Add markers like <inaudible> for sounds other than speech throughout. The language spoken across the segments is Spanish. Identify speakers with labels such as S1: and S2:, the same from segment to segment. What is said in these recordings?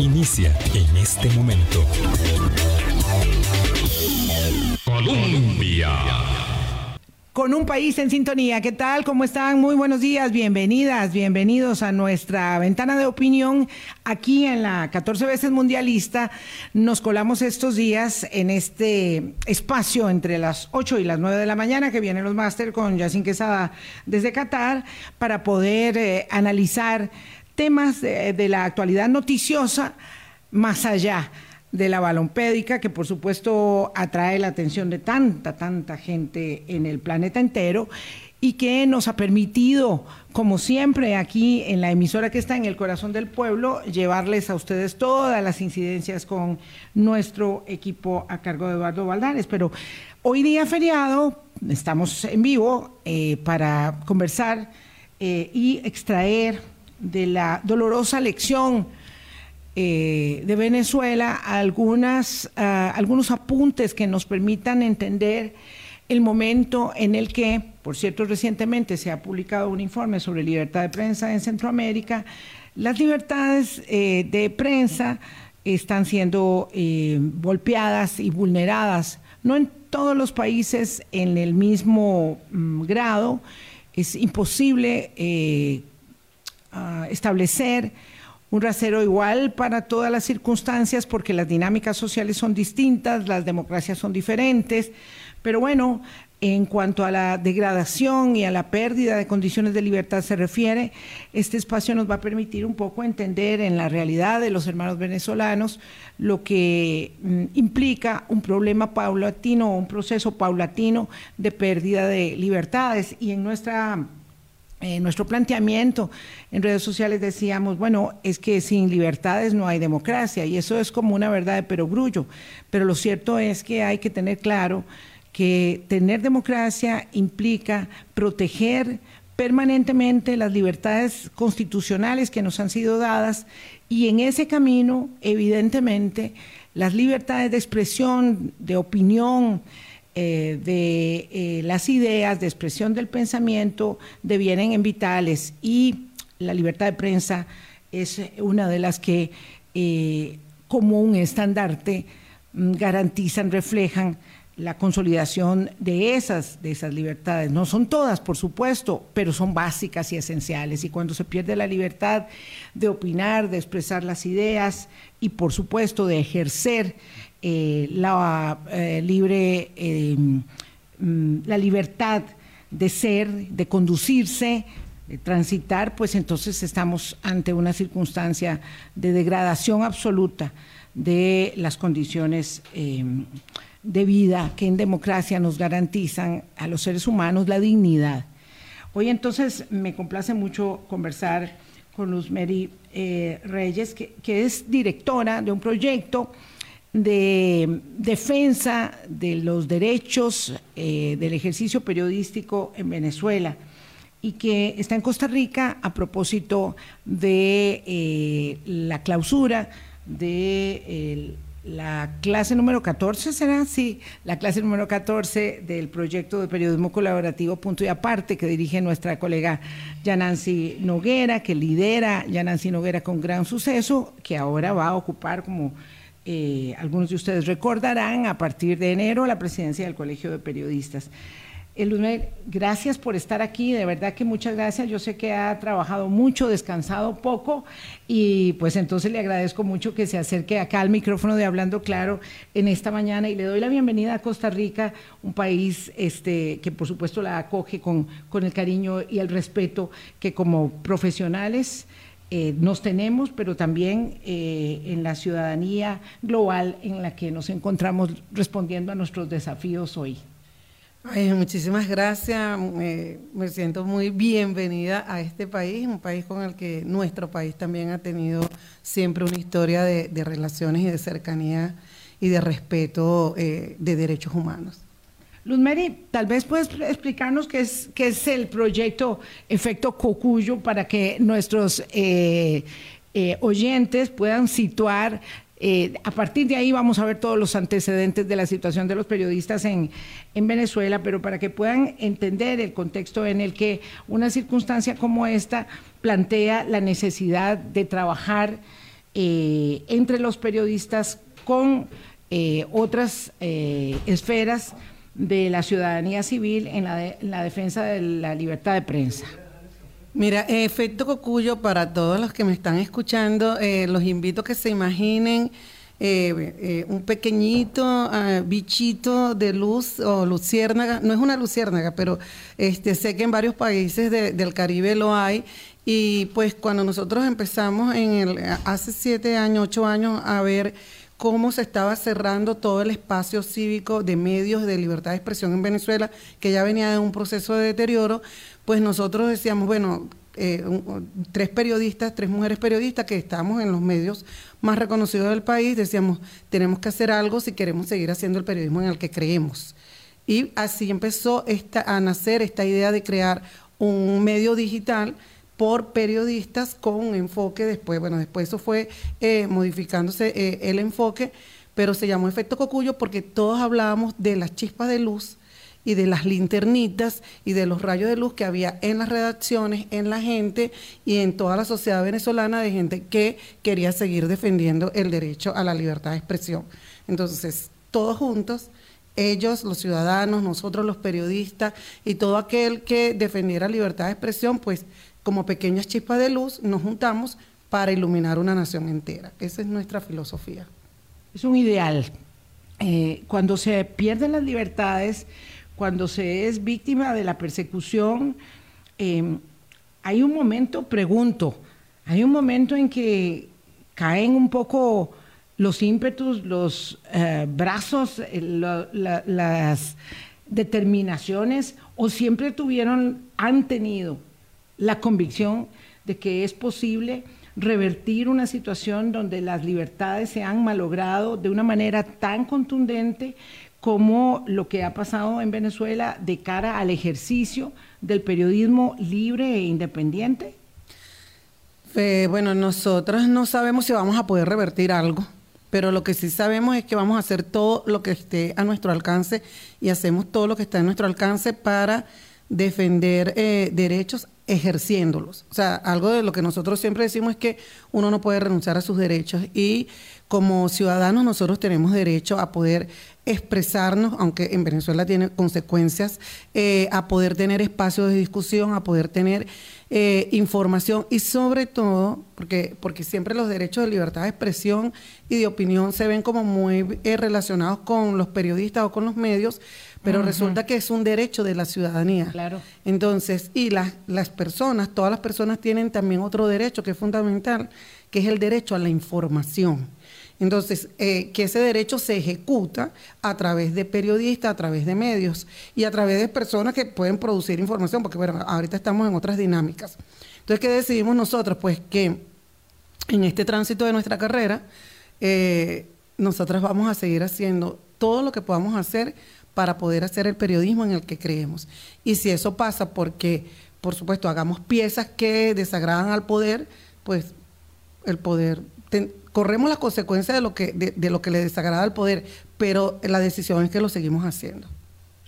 S1: inicia en este momento. Colombia.
S2: Con un país en sintonía. ¿Qué tal? ¿Cómo están? Muy buenos días. Bienvenidas, bienvenidos a nuestra ventana de opinión aquí en la 14 veces mundialista. Nos colamos estos días en este espacio entre las 8 y las 9 de la mañana que vienen los máster con Yacine Quesada desde Qatar para poder eh, analizar temas de, la actualidad noticiosa más allá de la balompédica, que por supuesto atrae la atención de tanta, tanta gente en el planeta entero y que nos ha permitido, como siempre aquí en la emisora que está en el corazón del pueblo, llevarles a ustedes todas las incidencias con nuestro equipo a cargo de Eduardo Valdares. Pero hoy día feriado, estamos en vivo eh, para conversar eh, y extraer de la dolorosa lección eh, de Venezuela algunas, uh, algunos apuntes que nos permitan entender el momento en el que, por cierto, recientemente se ha publicado un informe sobre libertad de prensa en Centroamérica, las libertades eh, de prensa están siendo eh, golpeadas y vulneradas, no en todos los países en el mismo mm, grado, es imposible establecer un rasero igual para todas las circunstancias porque las dinámicas sociales son distintas, las democracias son diferentes, pero bueno, en cuanto a la degradación y a la pérdida de condiciones de libertad se refiere, este espacio nos va a permitir un poco entender en la realidad de los hermanos venezolanos lo que mm, implica un problema paulatino o un proceso paulatino de pérdida de libertades. Y en nuestra eh, nuestro planteamiento. En redes sociales decíamos, bueno, es que sin libertades no hay democracia y eso es como una verdad de perogrullo, pero lo cierto es que hay que tener claro que tener democracia implica proteger permanentemente las libertades constitucionales que nos han sido dadas y en ese camino, evidentemente, las libertades de expresión, de opinión, eh, de eh, las ideas, de expresión del pensamiento, devienen en vitales y la libertad de prensa es una de las que eh, como un estandarte mm, garantizan, reflejan la consolidación de esas, de esas libertades. No son todas, por supuesto, pero son básicas y esenciales. Y cuando se pierde la libertad de opinar, de expresar las ideas y, por supuesto, de ejercer eh, la eh, libre, eh, mm, la libertad de ser, de conducirse, de transitar, pues entonces estamos ante una circunstancia de degradación absoluta de las condiciones de vida que en democracia nos garantizan a los seres humanos la dignidad. Hoy entonces me complace mucho conversar con Luz Mary Reyes, que, que es directora de un proyecto de defensa de los derechos eh, del ejercicio periodístico en Venezuela y que está en Costa Rica a propósito de eh, la clausura de la clase número 14, ¿será? Sí, la clase número 14 del proyecto de periodismo colaborativo Punto y Aparte que dirige nuestra colega Yanancy Noguera, que lidera Yanancy Noguera con gran suceso, que ahora va a ocupar como eh, algunos de ustedes recordarán, a partir de enero la presidencia del Colegio de Periodistas. Eludmer, gracias por estar aquí, de verdad que muchas gracias. Yo sé que ha trabajado mucho, descansado poco y pues entonces le agradezco mucho que se acerque acá al micrófono de Hablando Claro en esta mañana y le doy la bienvenida a Costa Rica, un país este, que por supuesto la acoge con, con el cariño y el respeto que como profesionales eh, nos tenemos, pero también eh, en la ciudadanía global en la que nos encontramos respondiendo a nuestros desafíos hoy.
S3: Muchísimas gracias, me siento muy bienvenida a este país, un país con el que nuestro país también ha tenido siempre una historia de, relaciones y de cercanía y de respeto eh, de derechos humanos.
S2: Luz Mary, tal vez puedes explicarnos qué es, qué es el proyecto Efecto Cocuyo para que nuestros eh, eh, oyentes puedan situar. Eh, a partir de ahí vamos a ver todos los antecedentes de la situación de los periodistas en, en Venezuela, pero para que puedan entender el contexto en el que una circunstancia como esta plantea la necesidad de trabajar entre los periodistas con otras esferas de la ciudadanía civil en la, defensa de la libertad de prensa.
S3: Mira, efecto cocuyo para todos los que me están escuchando, los invito a que se imaginen un pequeñito ah, bichito de luz o luciérnaga, no es una luciérnaga, pero este, sé que en varios países del Caribe lo hay. Y pues cuando nosotros empezamos en el, hace siete años, ocho años, a ver cómo se estaba cerrando todo el espacio cívico de medios de libertad de expresión en Venezuela, que ya venía de un proceso de deterioro, pues nosotros decíamos, bueno, eh, tres periodistas, tres mujeres periodistas que estamos en los medios más reconocidos del país, decíamos, tenemos que hacer algo si queremos seguir haciendo el periodismo en el que creemos. Y así empezó esta, a nacer esta idea de crear un medio digital por periodistas con un enfoque después, bueno, después eso fue eh, modificándose eh, el enfoque, pero se llamó efecto cocuyo porque todos hablábamos de las chispas de luz y de las linternitas y de los rayos de luz que había en las redacciones, en la gente y en toda la sociedad venezolana de gente que quería seguir defendiendo el derecho a la libertad de expresión. Entonces, todos juntos, ellos, los ciudadanos, nosotros los periodistas y todo aquel que defendiera libertad de expresión, pues como pequeñas chispas de luz, nos juntamos para iluminar una nación entera. Esa es nuestra filosofía.
S2: Es un ideal. Eh, cuando se pierden las libertades, cuando se es víctima de la persecución, em, hay un momento, pregunto, hay un momento en que caen un poco los ímpetus, los eh, brazos, eh, las determinaciones, o siempre tuvieron, han tenido la convicción de que es posible revertir una situación donde las libertades se han malogrado de una manera tan contundente como lo que ha pasado en Venezuela de cara al ejercicio del periodismo libre e independiente?
S3: bueno, nosotras no sabemos si vamos a poder revertir algo, pero lo que sí sabemos es que vamos a hacer todo lo que esté a nuestro alcance y hacemos todo lo que está a nuestro alcance para defender eh, derechos ejerciéndolos. O sea, algo de lo que nosotros siempre decimos es que uno no puede renunciar a sus derechos y como ciudadanos nosotros tenemos derecho a poder expresarnos, aunque en Venezuela tiene consecuencias, eh, a poder tener espacios de discusión, a poder tener eh, información y sobre todo, porque, porque siempre los derechos de libertad de expresión y de opinión se ven como muy relacionados con los periodistas o con los medios, pero resulta que es un derecho de la ciudadanía.
S2: Claro.
S3: Entonces, y las, las personas, todas las personas tienen también otro derecho que es fundamental, que es el derecho a la información. Entonces, eh, que ese derecho se ejecuta a través de periodistas, a través de medios y a través de personas que pueden producir información, porque bueno, ahorita estamos en otras dinámicas. Entonces, ¿qué decidimos nosotros? Pues que en este tránsito de nuestra carrera, eh, nosotras vamos a seguir haciendo todo lo que podamos hacer para poder hacer el periodismo en el que creemos. Y si eso pasa porque, por supuesto, hagamos piezas que desagradan al poder, pues el poder, corremos las consecuencias de lo, que, de, lo que le desagrada al poder, pero la decisión es que lo seguimos haciendo.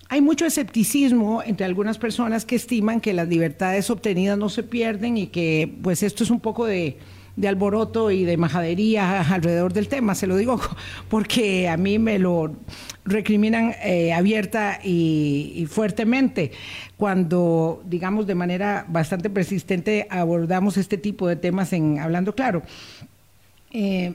S2: Hay mucho escepticismo entre algunas personas que estiman que las libertades obtenidas no se pierden y que pues esto es un poco de de alboroto y de majadería alrededor del tema, se lo digo <laughs> porque a mí me lo recriminan eh, abierta y, fuertemente cuando, digamos, de manera bastante persistente abordamos este tipo de temas en Hablando Claro. Eh,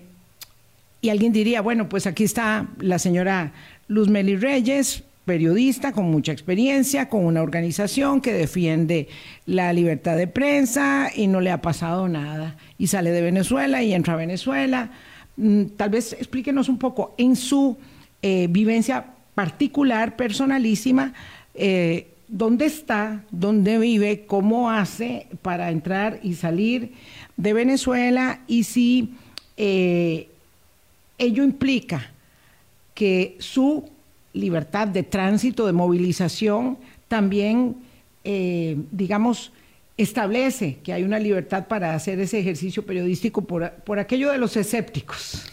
S2: y alguien diría, bueno, pues aquí está la señora Luz Meli Reyes, periodista con mucha experiencia, con una organización que defiende la libertad de prensa y no le ha pasado nada. Y sale de Venezuela y entra a Venezuela. Mm, tal vez explíquenos un poco en su eh, vivencia particular, personalísima, eh, dónde está, dónde vive, cómo hace para entrar y salir de Venezuela y si eh, ello implica que su libertad de tránsito, de movilización, también, eh, digamos, establece que hay una libertad para hacer ese ejercicio periodístico por, por aquello de los escépticos.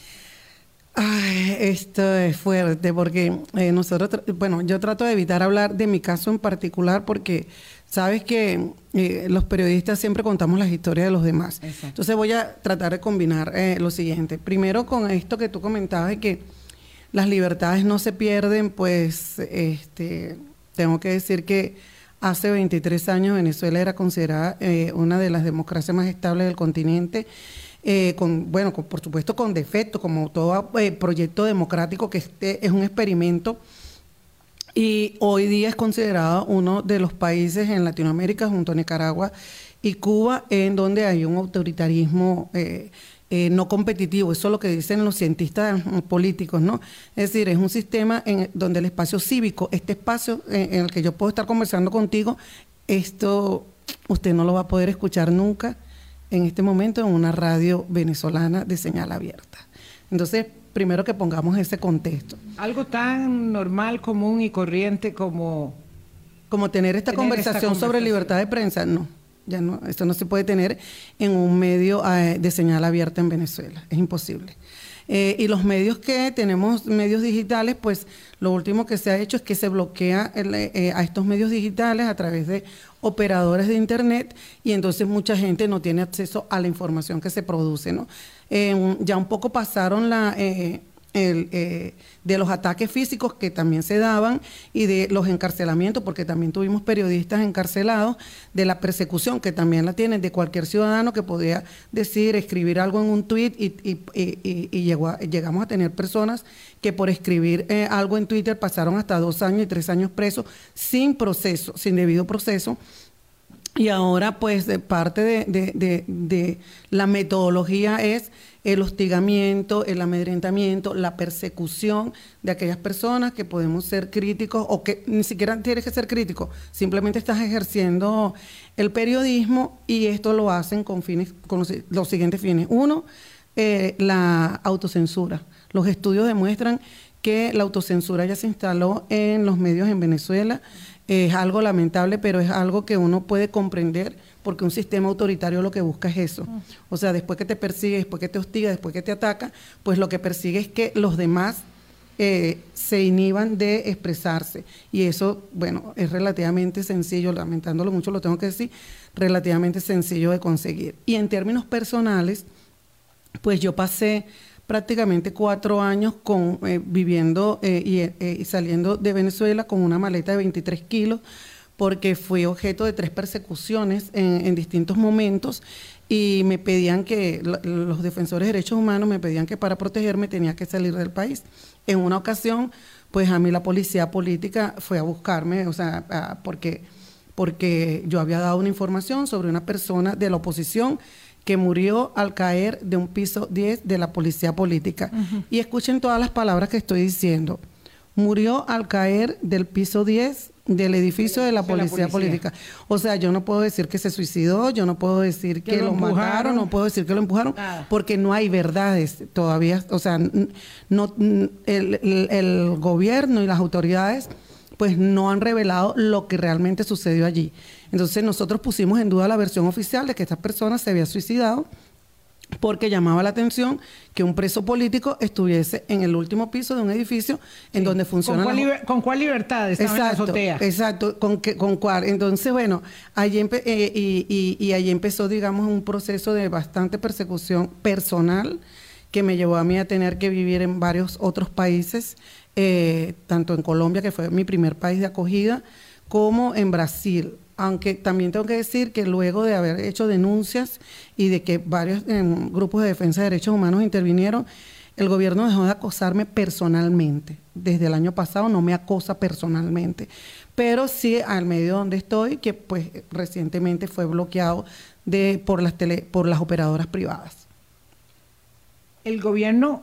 S3: Ay, esto es fuerte porque eh, nosotros, bueno, yo trato de evitar hablar de mi caso en particular porque Sabes que eh, los periodistas siempre contamos las historias de los demás. Entonces voy a tratar de combinar eh, lo siguiente. Primero con esto que tú comentabas de que las libertades no se pierden, pues este, tengo que decir que hace 23 años Venezuela era considerada eh, una de las democracias más estables del continente. Con, bueno, por supuesto con defectos, como todo proyecto democrático que este es un experimento y hoy día es considerado uno de los países en Latinoamérica junto a Nicaragua y Cuba en donde hay un autoritarismo eh, eh, no competitivo. Eso es lo que dicen los cientistas políticos, ¿no? Es decir, es un sistema en donde el espacio cívico, este espacio en, el que yo puedo estar conversando contigo, esto usted no lo va a poder escuchar nunca en este momento en una radio venezolana de señal abierta. Entonces, primero que pongamos ese contexto.
S2: Algo tan normal, común y corriente como...
S3: Como tener esta, conversación, sobre libertad de prensa, no. Ya no, esto no se puede tener en un medio eh, de señal abierta en Venezuela, es imposible. Eh, y los medios que tenemos, medios digitales, pues lo último que se ha hecho es que se bloquea eh, a estos medios digitales a través de operadores de Internet y entonces mucha gente no tiene acceso a la información que se produce. ¿no? ya un poco pasaron la... Eh, eh, de los ataques físicos que también se daban y de los encarcelamientos, porque también tuvimos periodistas encarcelados, de la persecución que también la tienen de cualquier ciudadano que podía decir, escribir algo en un tuit y, llegamos a tener personas que por escribir eh, algo en Twitter pasaron hasta dos años y tres años presos sin proceso, sin debido proceso. Y ahora, pues, de parte de, la metodología es el hostigamiento, el amedrentamiento, la persecución de aquellas personas que podemos ser críticos o que ni siquiera tienes que ser crítico, simplemente estás ejerciendo el periodismo y esto lo hacen con fines, con los, siguientes fines. Uno, eh, la autocensura. Los estudios demuestran que la autocensura ya se instaló en los medios en Venezuela es algo lamentable, pero es algo que uno puede comprender porque un sistema autoritario lo que busca es eso. O sea, después que te persigue, después que te hostiga, después que te ataca, pues lo que persigue es que los demás eh, se inhiban de expresarse. Y eso, bueno, es relativamente sencillo, lamentándolo mucho lo tengo que decir, relativamente sencillo de conseguir. Y en términos personales, pues yo pasé prácticamente cuatro años con, eh, viviendo eh, eh, y, saliendo de Venezuela con una maleta de 23 kilos, porque fui objeto de tres persecuciones en, distintos momentos y me pedían que, los defensores de derechos humanos me pedían que para protegerme tenía que salir del país. En una ocasión, pues a mí la policía política fue a buscarme, o sea, porque, porque yo había dado una información sobre una persona de la oposición que murió al caer de un piso 10 de la policía política. Y escuchen todas las palabras que estoy diciendo. Murió al caer del piso 10 del edificio de la, policía, política. O sea, yo no puedo decir que se suicidó, yo no puedo decir que, lo, mataron, no puedo decir que lo empujaron, porque no hay verdades todavía. O sea, no, el gobierno y las autoridades pues no han revelado lo que realmente sucedió allí. Entonces nosotros pusimos en duda la versión oficial de que esta persona se había suicidado porque llamaba la atención que un preso político estuviese en el último piso de un edificio en donde funciona...
S2: ¿Con cuál, libertad estaba exacto, en la azotea?
S3: Exacto, ¿con, con cuál? Entonces, bueno, allí eh, y, y, allí empezó, digamos, un proceso de bastante persecución personal que me llevó a mí a tener que vivir en varios otros países eh, tanto en Colombia, que fue mi primer país de acogida, como en Brasil. Aunque también tengo que decir que luego de haber hecho denuncias y de que varios em, grupos de defensa de derechos humanos intervinieron, el gobierno dejó de acosarme personalmente. Desde el año pasado no me acosa personalmente, pero sí al medio donde estoy, que pues recientemente fue bloqueado de, por, las tele, por las operadoras privadas.
S2: El gobierno,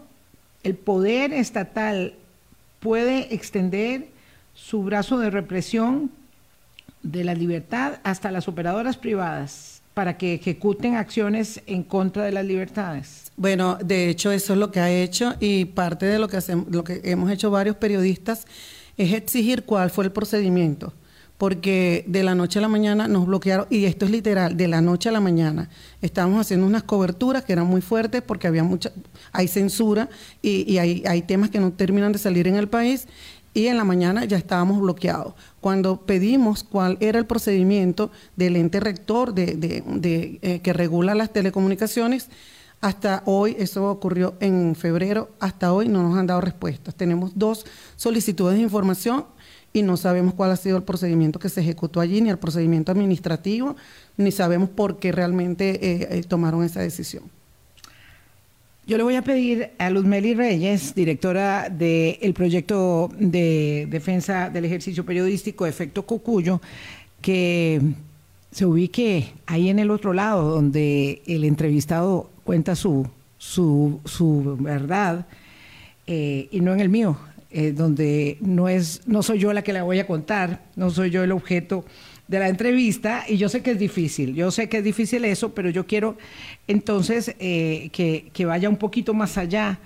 S2: el poder estatal puede extender su brazo de represión de la libertad hasta las operadoras privadas para que ejecuten acciones en contra de las libertades.
S3: Bueno, de hecho eso es lo que ha hecho y parte de lo que hacemos, lo que hemos hecho varios periodistas es exigir cuál fue el procedimiento porque de la noche a la mañana nos bloquearon, y esto es literal, de la noche a la mañana. Estábamos haciendo unas coberturas que eran muy fuertes porque había mucha, hay censura y, hay, hay, temas que no terminan de salir en el país. Y en la mañana ya estábamos bloqueados. Cuando pedimos cuál era el procedimiento del ente rector de, eh, que regula las telecomunicaciones, hasta hoy, eso ocurrió en febrero, hasta hoy no nos han dado respuestas. Tenemos dos solicitudes de información y no sabemos cuál ha sido el procedimiento que se ejecutó allí, ni el procedimiento administrativo, ni sabemos por qué realmente eh, eh, tomaron esa decisión.
S2: Yo le voy a pedir a Luzmeli Reyes, directora del proyecto de defensa del ejercicio periodístico Efecto Cocuyo, que se ubique ahí en el otro lado, donde el entrevistado cuenta su, su, su verdad eh, y no en el mío, eh, donde no, es, no soy yo la que la voy a contar, no soy yo el objeto de la entrevista y yo sé que es difícil, yo sé que es difícil eso, pero yo quiero entonces eh, que, vaya un poquito más allá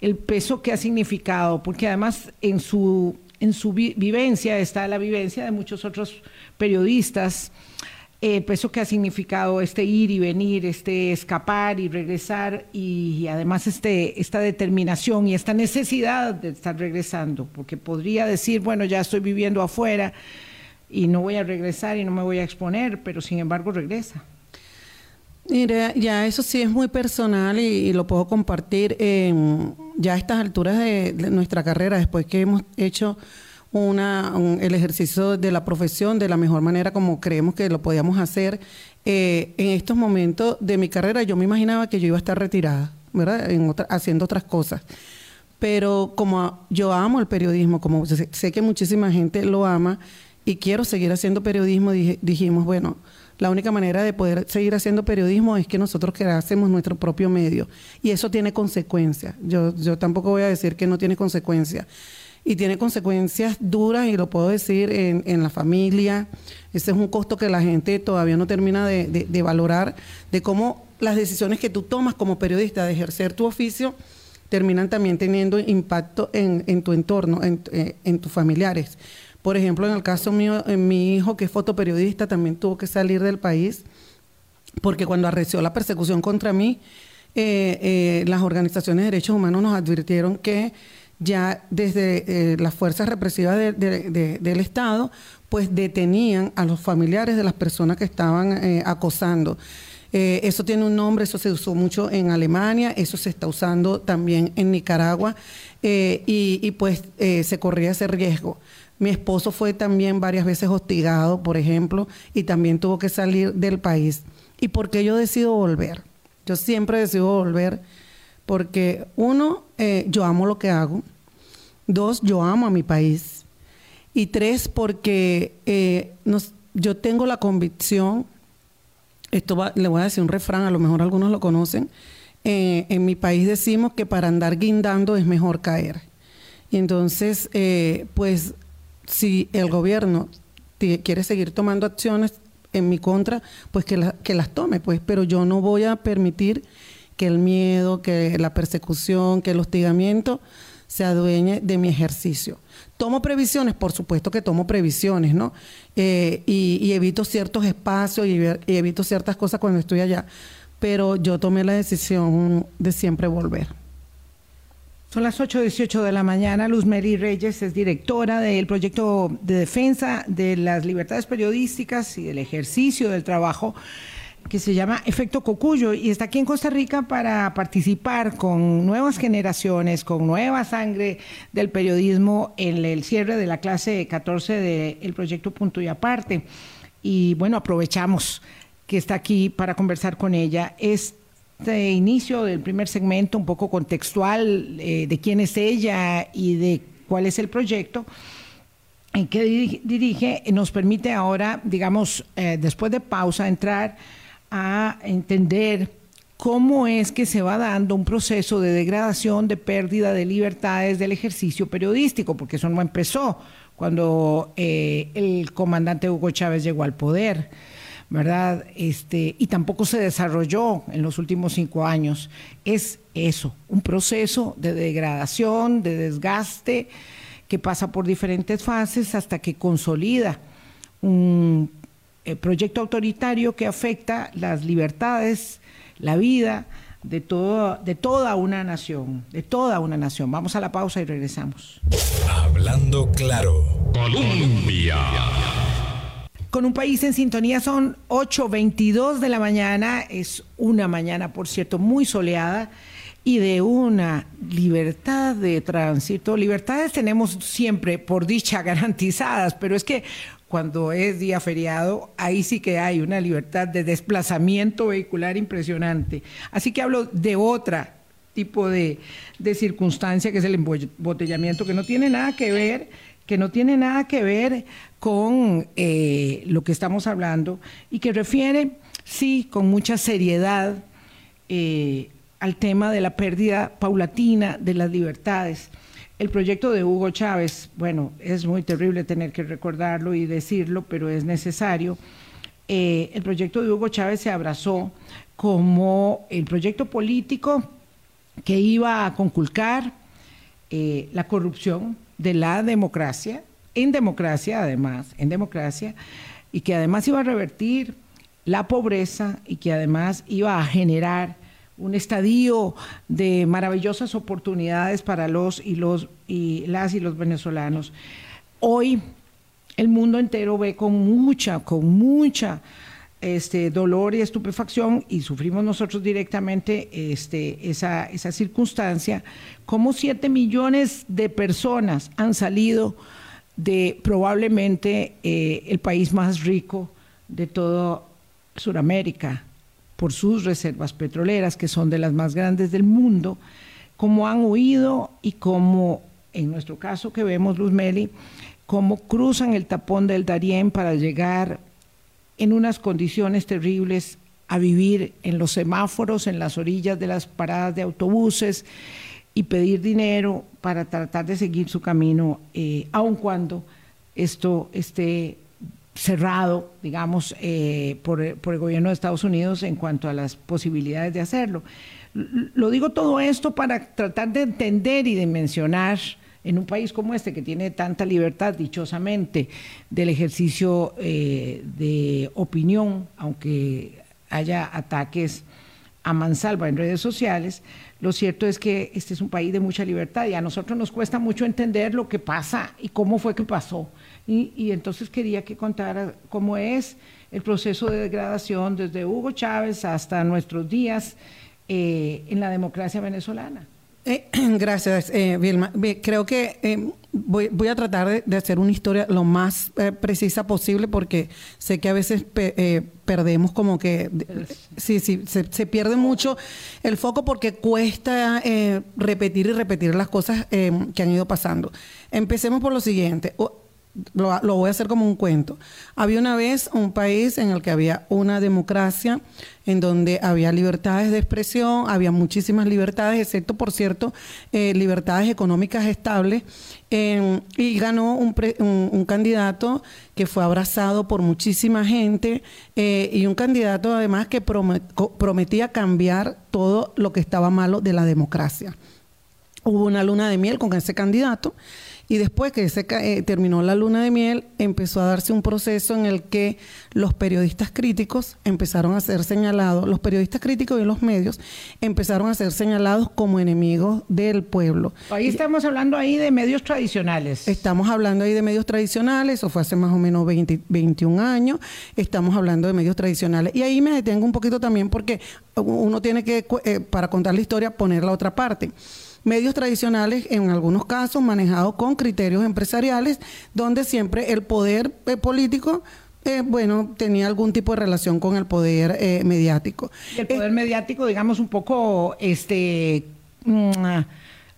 S2: el peso que ha significado, porque además en su, en su vivencia está la vivencia de muchos otros periodistas, el peso que ha significado este ir y venir, este escapar y regresar y además este, esta determinación y esta necesidad de estar regresando, porque podría decir, bueno, ya estoy viviendo afuera y no voy a regresar y no me voy a exponer, pero sin embargo regresa.
S3: Mire, ya eso sí es muy personal y, lo puedo compartir ya a estas alturas de, nuestra carrera, después que hemos hecho una, el ejercicio de la profesión de la mejor manera como creemos que lo podíamos hacer. Eh, en estos momentos de mi carrera yo me imaginaba que yo iba a estar retirada, ¿verdad? En haciendo otras cosas. Pero como yo amo el periodismo, como sé que muchísima gente lo ama, y quiero seguir haciendo periodismo, dijimos, bueno, la única manera de poder seguir haciendo periodismo es que nosotros creásemos nuestro propio medio. Y eso tiene consecuencias. Yo, yo tampoco voy a decir que no tiene consecuencias. Y tiene consecuencias duras, y lo puedo decir, en, en la familia. Ese es un costo que la gente todavía no termina de, de, valorar, de cómo las decisiones que tú tomas como periodista de ejercer tu oficio terminan también teniendo impacto en, en tu entorno, en, eh, en tus familiares. Por ejemplo, en el caso mío, en mi hijo, que es fotoperiodista, también tuvo que salir del país porque cuando arreció la persecución contra mí, eh, eh, las organizaciones de derechos humanos nos advirtieron que ya desde eh, las fuerzas represivas del Estado, pues detenían a los familiares de las personas que estaban acosando. eso tiene un nombre, eso se usó mucho en Alemania, eso se está usando también en Nicaragua y, pues se corría ese riesgo. Mi esposo fue también varias veces hostigado, por ejemplo, y también tuvo que salir del país. ¿Y por qué yo decido volver? Yo siempre decido volver porque, uno, eh, yo amo lo que hago. Dos, yo amo a mi país. Y tres, porque eh, yo tengo la convicción, esto le voy a decir un refrán, a lo mejor algunos lo conocen, eh, en mi país decimos que para andar guindando es mejor caer. Y entonces, pues si el gobierno quiere seguir tomando acciones en mi contra, pues que, que las tome, pues, pero yo no voy a permitir que el miedo, que la persecución, que el hostigamiento se adueñe de mi ejercicio. Tomo previsiones, por supuesto que tomo previsiones, ¿no? Eh, y, evito ciertos espacios y, y evito ciertas cosas cuando estoy allá, pero yo tomé la decisión de siempre volver.
S2: Son las 8.18 de la mañana. Luz Mary Reyes es directora del proyecto de defensa de las libertades periodísticas y del ejercicio del trabajo que se llama Efecto Cocuyo y está aquí en Costa Rica para participar con nuevas generaciones, con nueva sangre del periodismo en el cierre de la clase 14 del proyecto Punto y Aparte. Y bueno, aprovechamos que está aquí para conversar con ella. Es este inicio del primer segmento un poco contextual eh, de quién es ella y de cuál es el proyecto en que dirige, nos permite ahora, digamos, eh, después de pausa, entrar a entender cómo es que se va dando un proceso de degradación, de pérdida de libertades del ejercicio periodístico, porque eso no empezó cuando eh, el comandante Hugo Chávez llegó al poder. ¿Verdad? Este, y tampoco se desarrolló en los últimos cinco años. Es eso, un proceso de degradación, de desgaste, que pasa por diferentes fases hasta que consolida un eh, proyecto autoritario que afecta las libertades, la vida de, todo, de toda una nación, de toda una nación. Vamos a la pausa y regresamos.
S1: Hablando claro, Colombia.
S2: Con un país en sintonía son 8.22 de la mañana, es una mañana, por cierto, muy soleada y de una libertad de tránsito. Libertades tenemos siempre, por dicha, <laughs> garantizadas, pero es que cuando es día feriado, ahí sí que hay una libertad de desplazamiento vehicular impresionante. Así que hablo de otra tipo de, circunstancia que es el embotellamiento, que no tiene nada que ver, que no tiene nada que ver con eh, lo que estamos hablando y que refiere, sí, con mucha seriedad eh, al tema de la pérdida paulatina de las libertades el proyecto de Hugo Chávez, bueno, es muy terrible tener que recordarlo y decirlo, pero es necesario. Eh, el proyecto de Hugo Chávez se abrazó como el proyecto político que iba a conculcar la corrupción de la democracia, en democracia además, en democracia, y que además iba a revertir la pobreza y que además iba a generar un estadio de maravillosas oportunidades para los y los y las y los venezolanos. Hoy el mundo entero ve con mucha, con mucha este, dolor y estupefacción, y sufrimos nosotros directamente este, esa, esa circunstancia, como siete millones de personas han salido de probablemente eh, el país más rico de toda Sudamérica, por sus reservas petroleras, que son de las más grandes del mundo, cómo han huido y cómo, en nuestro caso que vemos, Luz Meli, cómo cruzan el tapón del Darién para llegar en unas condiciones terribles a vivir en los semáforos, en las orillas de las paradas de autobuses y pedir dinero para tratar de seguir su camino, eh, aun cuando esto esté cerrado, digamos, eh, por, el gobierno de Estados Unidos en cuanto a las posibilidades de hacerlo. Lo digo todo esto para tratar de entender y de mencionar en un país como este que tiene tanta libertad, dichosamente, del ejercicio eh, de opinión, aunque haya ataques a mansalva en redes sociales, lo cierto es que este es un país de mucha libertad y a nosotros nos cuesta mucho entender lo que pasa y cómo fue que pasó. Y, entonces quería que contara cómo es el proceso de degradación desde Hugo Chávez hasta nuestros días eh, en la democracia venezolana.
S3: Eh, <clears throat> gracias, eh, Vilma. Creo que eh, voy, a tratar de, hacer una historia lo más precisa posible porque sé que a veces perdemos como que... sí, sí, se, se, pierde mucho el foco porque cuesta repetir y repetir las cosas que han ido pasando. Empecemos por lo siguiente lo, voy a hacer como un cuento. Había una vez un país en el que había una democracia, en donde había libertades de expresión, había muchísimas libertades, excepto, por cierto, eh, libertades económicas estables, y ganó un, candidato que fue abrazado por muchísima gente eh, y un candidato además que prometía cambiar todo lo que estaba malo de la democracia. Hubo una luna de miel con ese candidato y después que se eh, terminó la luna de miel, empezó a darse un proceso en el que los periodistas críticos empezaron a ser señalados, los periodistas críticos y los medios empezaron a ser señalados como enemigos del pueblo.
S2: Ahí estamos hablando ahí de medios tradicionales.
S3: Estamos hablando ahí de medios tradicionales, eso fue hace más o menos 21 años, estamos hablando de medios tradicionales. Y ahí me detengo un poquito también porque uno tiene que, eh, para contar la historia, poner la otra parte medios tradicionales, en algunos casos manejados con criterios empresariales, donde siempre el poder eh, político eh, bueno, tenía algún tipo de relación con el poder eh, mediático.
S2: el poder mediático, digamos, un poco este mm,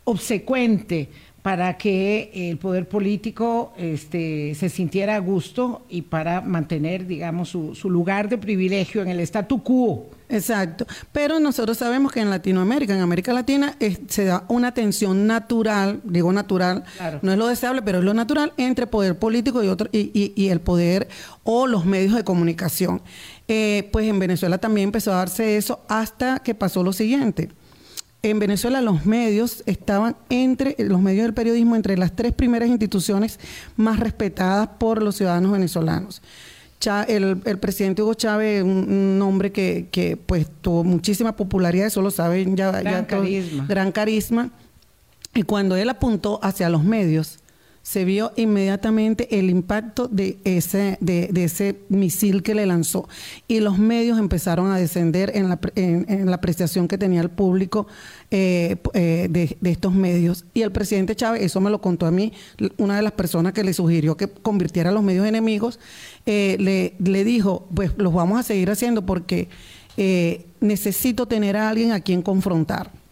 S2: obsecuente para que el poder político este, se sintiera a gusto y para mantener, digamos, su, su lugar de privilegio en el statu quo.
S3: Exacto. Pero nosotros sabemos que en Latinoamérica, en América Latina, se da una tensión natural, digo natural, no es lo deseable, pero es lo natural, entre poder político y, otro, y, y, el poder o los medios de comunicación. Eh, pues en Venezuela también empezó a darse eso hasta que pasó lo siguiente. En Venezuela los medios estaban entre los medios del periodismo entre las tres primeras instituciones más respetadas por los ciudadanos venezolanos. el, presidente Hugo Chávez, un, un hombre que, que, pues tuvo muchísima popularidad, eso lo saben ya.
S2: Gran carisma.
S3: gran carisma. Y cuando él apuntó hacia los medios, se vio inmediatamente el impacto de ese, de, ese misil que le lanzó. Y los medios empezaron a descender en la, en, la apreciación que tenía el público eh, eh, de, estos medios. Y el presidente Chávez, eso me lo contó a mí, una de las personas que le sugirió que convirtiera a los medios enemigos, eh, le, le dijo, pues los vamos a seguir haciendo porque necesito tener a alguien a quien confrontar.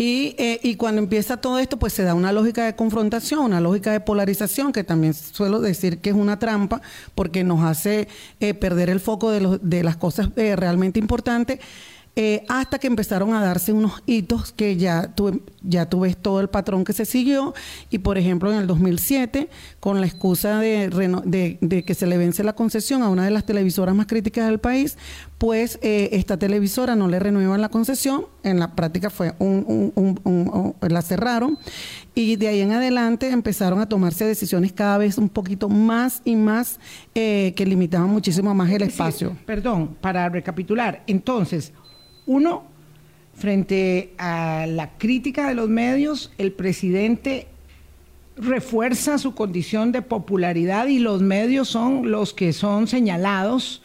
S3: Y, eh, y, cuando empieza todo esto, pues se da una lógica de confrontación, una lógica de polarización, que también suelo decir que es una trampa, porque nos hace eh, perder el foco de, de las cosas eh, realmente importantes. Eh, hasta que empezaron a darse unos hitos que ya tú, ya tú ves todo el patrón que se siguió. Y por ejemplo en el 2007 con la excusa de, de, que se le vence la concesión a una de las televisoras más críticas del país, pues eh, esta televisora no le renuevan la concesión, en la práctica fue un, un, la cerraron. Y de ahí en adelante empezaron a tomarse decisiones cada vez un poquito más y más eh, que limitaban muchísimo más el espacio.
S2: perdón, para recapitular, entonces uno, frente a la crítica de los medios, el presidente refuerza su condición de popularidad y los medios son los que son señalados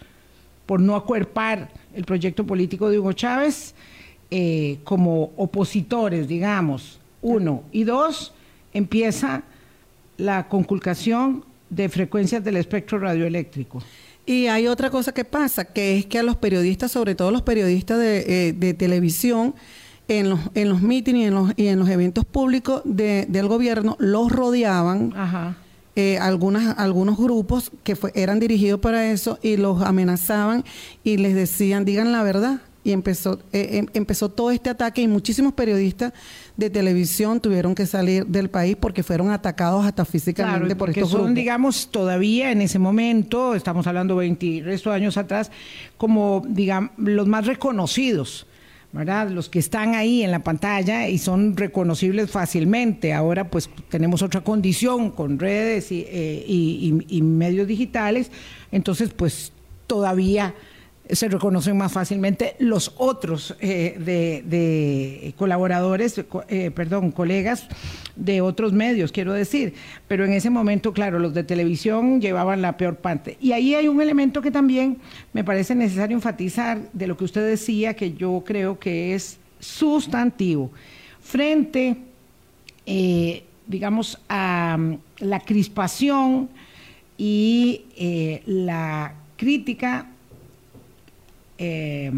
S2: por no acuerpar el proyecto político de Hugo Chávez eh, como opositores, digamos, uno. Y dos, empieza la conculcación de frecuencias del espectro radioeléctrico.
S3: Y hay otra cosa que pasa, que es que a los periodistas, sobre todo los periodistas de, eh, televisión, en los, en los mítines y en los, y en los eventos públicos del gobierno, los rodeaban eh, algunas, algunos grupos que eran dirigidos para eso y los amenazaban y les decían, digan la verdad. Y empezó, eh, em, empezó todo este ataque y muchísimos periodistas de televisión tuvieron que salir del país porque fueron atacados hasta físicamente por estos
S2: son, digamos, todavía en ese momento, estamos hablando 20 resto de años atrás, como, digamos, los más reconocidos. ¿verdad? Los que están ahí en la pantalla y son reconocibles fácilmente. Ahora pues tenemos otra condición con redes y, eh, y medios digitales, entonces pues todavía se reconocen más fácilmente los otros eh, de, colaboradores, eh, perdón, colegas de otros medios, quiero decir. Pero en ese momento, claro, los de televisión llevaban la peor parte. Y ahí hay un elemento que también me parece necesario enfatizar de lo que usted decía, que yo creo que es sustantivo. Frente, eh, digamos, a mm, la crispación y la crítica eh,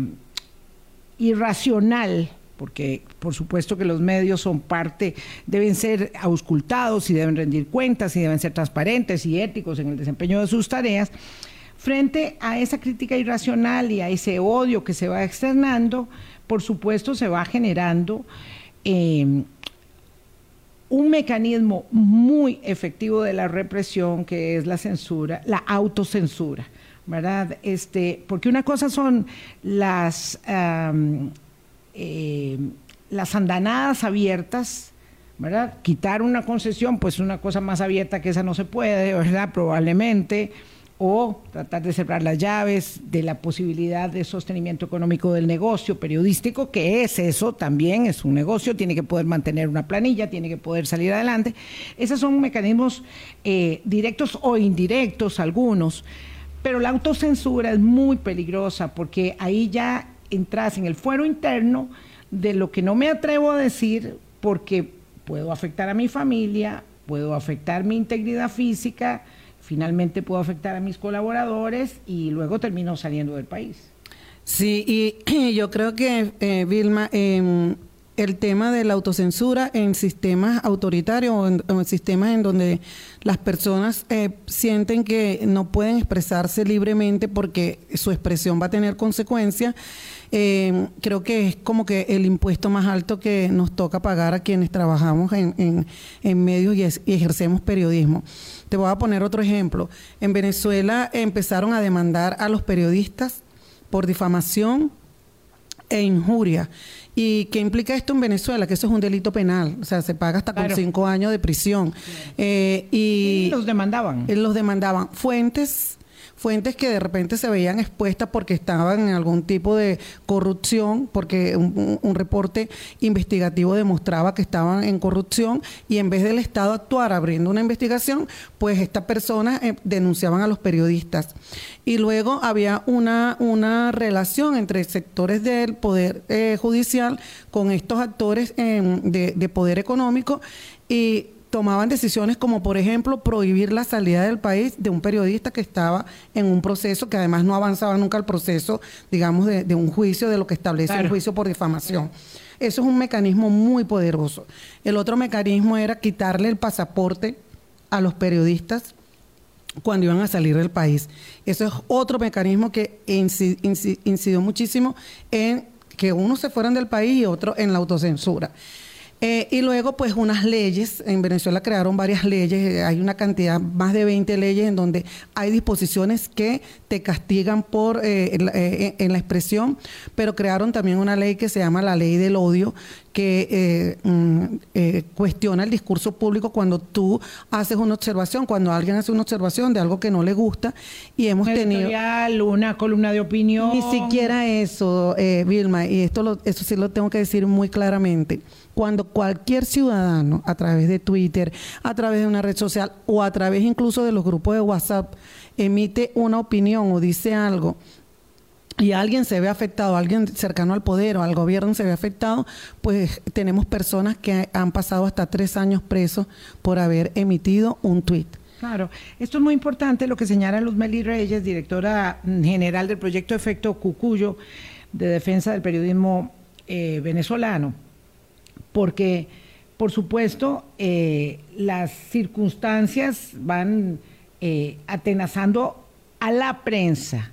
S2: irracional, porque por supuesto que los medios son parte, deben ser auscultados y deben rendir cuentas y deben ser transparentes y éticos en el desempeño de sus tareas, frente a esa crítica irracional y a ese odio que se va externando, por supuesto se va generando eh, un mecanismo muy efectivo de la represión que es la censura, la autocensura. ¿Verdad? Este, porque una cosa son las, eh, las andanadas abiertas, ¿verdad? Quitar una concesión, pues una cosa más abierta que esa no se puede, ¿verdad? Probablemente. O tratar de cerrar las llaves de la posibilidad de sostenimiento económico del negocio periodístico, que es eso también, es un negocio, tiene que poder mantener una planilla, tiene que poder salir adelante. Esos son mecanismos eh, directos o indirectos, algunos, pero la autocensura es muy peligrosa porque ahí ya entras en el fuero interno de lo que no me atrevo a decir porque puedo afectar a mi familia, puedo afectar mi integridad física, finalmente puedo afectar a mis colaboradores y luego termino saliendo del país.
S3: Sí, y <clears throat> yo creo que, eh, Vilma, eh, el tema de la autocensura en sistemas autoritarios o en, sistemas en donde las personas eh, sienten que no pueden expresarse libremente porque su expresión va a tener consecuencias, eh, creo que es como que el impuesto más alto que nos toca pagar a quienes trabajamos en, medios y, ejercemos periodismo. Te voy a poner otro ejemplo. En Venezuela empezaron a demandar a los periodistas por difamación e injuria. ¿Y qué implica esto en Venezuela? Que eso es un delito penal, o sea, se paga hasta con cinco años de prisión.
S2: Eh, y los demandaban.
S3: Los demandaban. Fuentes fuentes que de repente se veían expuestas porque estaban en algún tipo de corrupción, porque un, reporte investigativo demostraba que estaban en corrupción y en vez del Estado actuar abriendo una investigación, pues estas personas eh, denunciaban a los periodistas. Y luego había una, una relación entre sectores del Poder eh, Judicial con estos actores em, de, de poder económico y tomaban decisiones como, por ejemplo, prohibir la salida del país de un periodista que estaba en un proceso que además no avanzaba nunca el proceso, digamos, de, un juicio, de lo que establece el juicio por difamación. Eso es un mecanismo muy poderoso. El otro mecanismo era quitarle el pasaporte a los periodistas cuando iban a salir del país. Eso es otro mecanismo que incidió muchísimo en que unos se fueran del país y otros en la autocensura. Eh, y luego, pues, unas leyes. En Venezuela crearon varias leyes. Eh, hay una cantidad, más de 20 leyes, en donde hay disposiciones que te castigan por eh, en la expresión, pero crearon también una ley que se llama la ley del odio, que mm, cuestiona el discurso público cuando tú haces una observación, cuando alguien hace una observación de algo que no le gusta. Y hemos tenido.
S2: una columna de opinión.
S3: Ni siquiera eso, Vilma, y esto lo, eso sí lo tengo que decir muy claramente cuando cualquier ciudadano a través de Twitter, a través de una red social o a través incluso de los grupos de WhatsApp emite una opinión o dice algo y alguien se ve afectado, alguien cercano al poder o al gobierno se ve afectado, pues tenemos personas que han pasado hasta tres años presos por haber emitido un tuit.
S2: Claro, esto es muy importante lo que señala Luz Meli Reyes, directora general del proyecto Efecto Cucuyo de defensa del periodismo eh, venezolano porque, por supuesto, eh, las circunstancias van eh, atenazando a la prensa,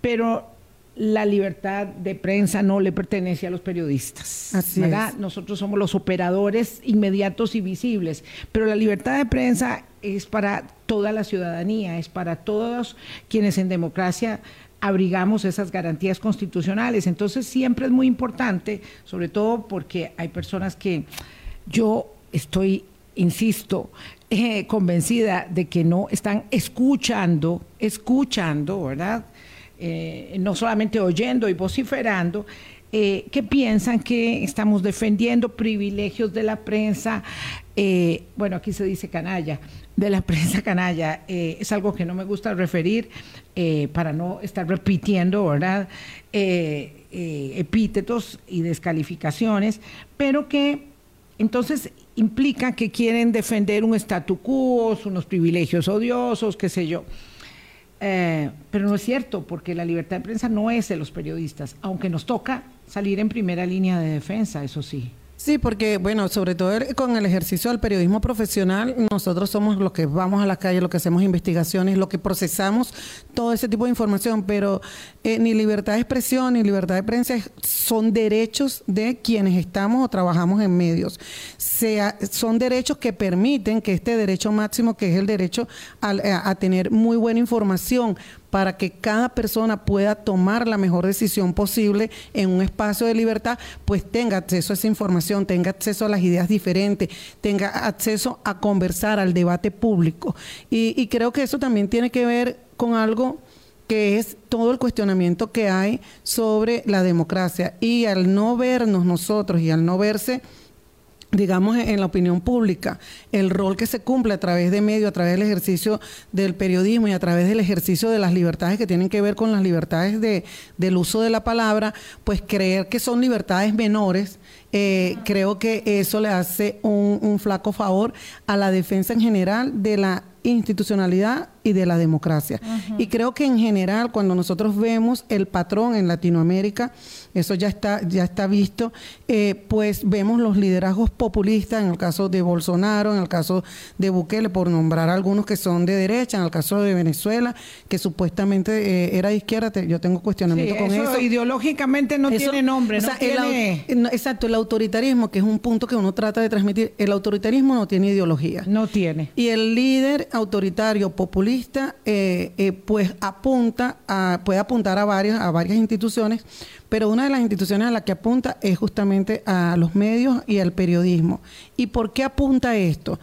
S2: pero la libertad de prensa no le pertenece a los periodistas. Así ¿verdad? Nosotros somos los operadores inmediatos y visibles, pero la libertad de prensa es para toda la ciudadanía, es para todos quienes en democracia abrigamos esas garantías constitucionales. Entonces siempre es muy importante, sobre todo porque hay personas que yo estoy, insisto, <laughs> eh, convencida de que no están escuchando, escuchando, ¿verdad? Eh, no solamente oyendo y vociferando, eh, que piensan que estamos defendiendo privilegios de la prensa, bueno, aquí se dice canalla, de la prensa canalla. Eh, es algo que no me gusta referir eh, para no estar repitiendo, ¿verdad? Eh, epítetos y descalificaciones, pero que entonces implica que quieren defender un statu quo, unos privilegios odiosos, qué sé yo. pero no es cierto, porque la libertad de prensa no es de los periodistas, aunque nos toca salir en primera línea de defensa, eso sí.
S3: Sí, porque, bueno, sobre todo con el ejercicio del periodismo profesional, nosotros somos los que vamos a la calle, los que hacemos investigaciones, los que procesamos todo ese tipo de información, pero eh, ni libertad de expresión ni libertad de prensa son derechos de quienes estamos o trabajamos en medios. Sea, son derechos que permiten que este derecho máximo, que es el derecho a tener muy buena información, para que cada persona pueda tomar la mejor decisión posible en un espacio de libertad, pues tenga acceso a esa información, tenga acceso a las ideas diferentes, tenga acceso a conversar, al debate público. Y, creo que eso también tiene que ver con algo que es todo el cuestionamiento que hay sobre la democracia. Y al no vernos nosotros y al no verse digamos, en la opinión pública, el rol que se cumple a través de medios, a través del ejercicio del periodismo y a través del ejercicio de las libertades que tienen que ver con las libertades de, del uso de la palabra, pues creer que son libertades menores, eh, creo que eso le hace un, un flaco favor a la defensa en general de la institucionalidad y de la democracia. Y creo que en general, cuando nosotros vemos el patrón en Latinoamérica, eso ya está, ya está visto, eh, pues vemos los liderazgos populistas, en el caso de Bolsonaro, en el caso de Bukele, por nombrar algunos que son de derecha, en el caso de Venezuela, que supuestamente eh, era de izquierda, yo tengo cuestionamiento con eso,
S2: Ideológicamente no tiene nombre, no tiene...
S3: exacto, el autoritarismo, que es un punto que uno trata de transmitir, el autoritarismo no tiene ideología.
S2: No tiene.
S3: Y el líder autoritario populista, eh, eh, pues apunta, a, puede apuntar a varias, a varias instituciones, pero una de las instituciones a las que apunta es justamente a los medios y al periodismo. ¿Y por qué apunta esto?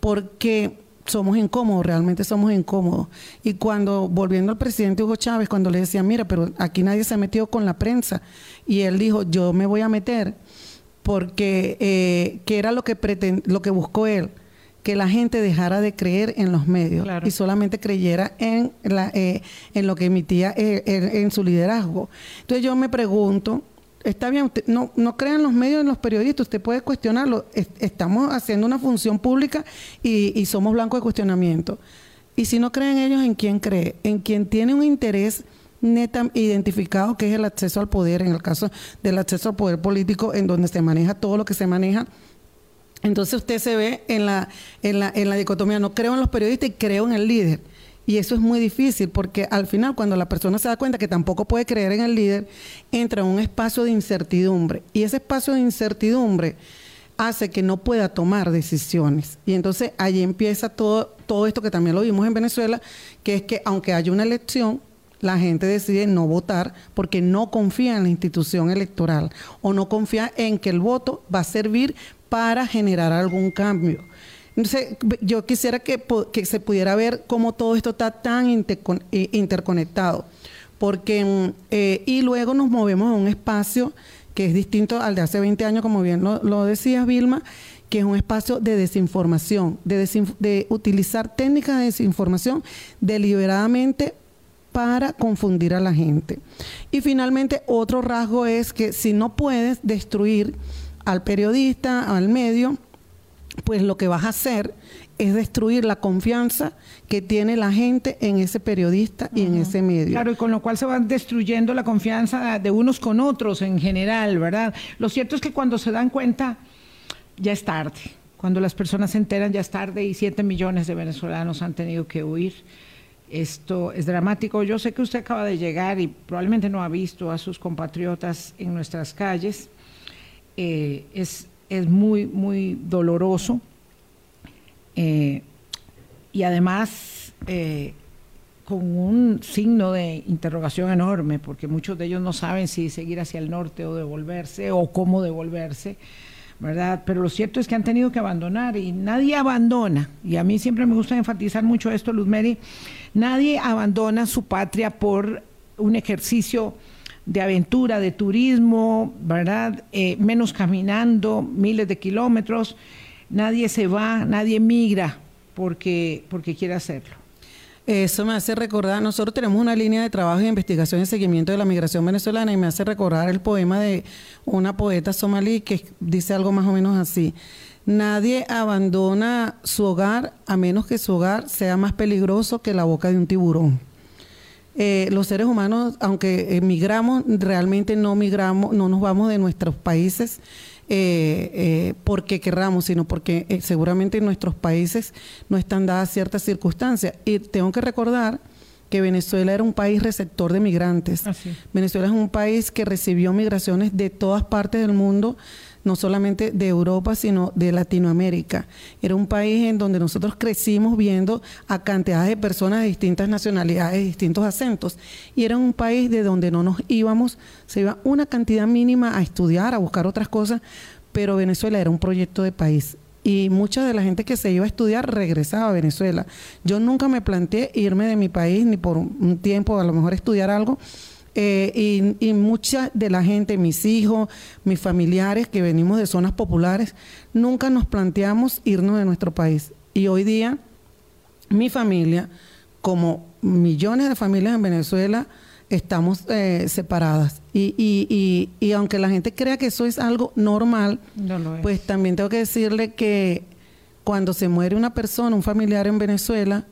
S3: Porque somos incómodos, realmente somos incómodos. Y cuando, volviendo al presidente Hugo Chávez, cuando le decía, mira, pero aquí nadie se ha metido con la prensa, y él dijo, yo me voy a meter, porque eh, que era lo que, lo que buscó él, que la gente dejara de creer en los medios y solamente creyera en, la, eh, en lo que emitía eh, en su liderazgo. Entonces yo me pregunto, está bien, usted no, no crean los medios en los periodistas, usted puede cuestionarlo. estamos haciendo una función pública y, somos blancos de cuestionamiento. Y si no creen ellos, ¿en quién cree? En quien tiene un interés neta identificado que es el acceso al poder, en el caso del acceso al poder político, en donde se maneja todo lo que se maneja. Entonces usted se ve en la, en la, en la dicotomía, no creo en los periodistas y creo en el líder. Y eso es muy difícil porque al final cuando la persona se da cuenta que tampoco puede creer en el líder, entra en un espacio de incertidumbre. Y ese espacio de incertidumbre hace que no pueda tomar decisiones. Y entonces allí empieza todo, todo esto que también lo vimos en Venezuela, que es que aunque haya una elección, la gente decide no votar porque no confía en la institución electoral o no confía en que el voto va a servir para generar algún cambio. Entonces, yo quisiera que, se pudiera ver cómo todo esto está tan eh, interconectado. Porque, mm, eh, y luego nos movemos a un espacio que es distinto al de hace 20 años, como bien lo, decías, Vilma, que es un espacio de desinformación, de, de utilizar técnicas de desinformación deliberadamente para confundir a la gente. Y finalmente, otro rasgo es que si no puedes destruir al periodista, al medio, pues lo que vas a hacer es destruir la confianza que tiene la gente en ese periodista y en ese medio.
S2: Claro, y con lo cual se va destruyendo la confianza de unos con otros en general, ¿verdad? Lo cierto es que cuando se dan cuenta, ya es tarde. Cuando las personas se enteran, ya es tarde y siete millones de venezolanos han tenido que huir. Esto es dramático. Yo sé que usted acaba de llegar y probablemente no ha visto a sus compatriotas en nuestras calles. Eh, es es muy, muy doloroso. Eh, y además eh, con un signo de interrogación enorme, porque muchos de ellos no saben si seguir hacia el norte o devolverse o cómo devolverse, ¿verdad? Pero lo cierto es que han tenido que abandonar y nadie abandona, y a mí siempre me gusta enfatizar mucho esto, Luz Mary, nadie abandona su patria por un ejercicio de aventura, de turismo, ¿verdad? Eh, menos caminando, miles de kilómetros. Nadie se va, nadie migra porque, porque quiere hacerlo.
S3: Eso me hace recordar, nosotros tenemos una línea de trabajo de investigación y seguimiento de la migración venezolana y me hace recordar el poema de una poeta somalí que dice algo más o menos así. Nadie abandona su hogar a menos que su hogar sea más peligroso que la boca de un tiburón. Eh, los seres humanos, aunque emigramos, realmente no migramos, no nos vamos de nuestros países eh, eh, porque querramos, sino porque seguramente en nuestros países no están dadas ciertas circunstancias. Y tengo que recordar que Venezuela era un país receptor de migrantes. Venezuela es un país que recibió migraciones de todas partes del mundo no solamente de Europa, sino de Latinoamérica. Era un país en donde nosotros crecimos viendo a cantidades de personas de distintas nacionalidades, distintos acentos, y era un país de donde no nos íbamos, se iba una cantidad mínima a estudiar, a buscar otras cosas, pero Venezuela era un proyecto de país y mucha de la gente que se iba a estudiar regresaba a Venezuela. Yo nunca me planteé irme de mi país ni por un tiempo, a lo mejor estudiar algo, eh, y, mucha de la gente, mis hijos, mis familiares que venimos de zonas populares, nunca nos planteamos irnos de nuestro país. Y hoy día, mi familia, como millones de familias en Venezuela, estamos eh, separadas. Y, y, aunque la gente crea que eso es algo normal, pues también tengo que decirle que cuando se muere una persona, un familiar en Venezuela,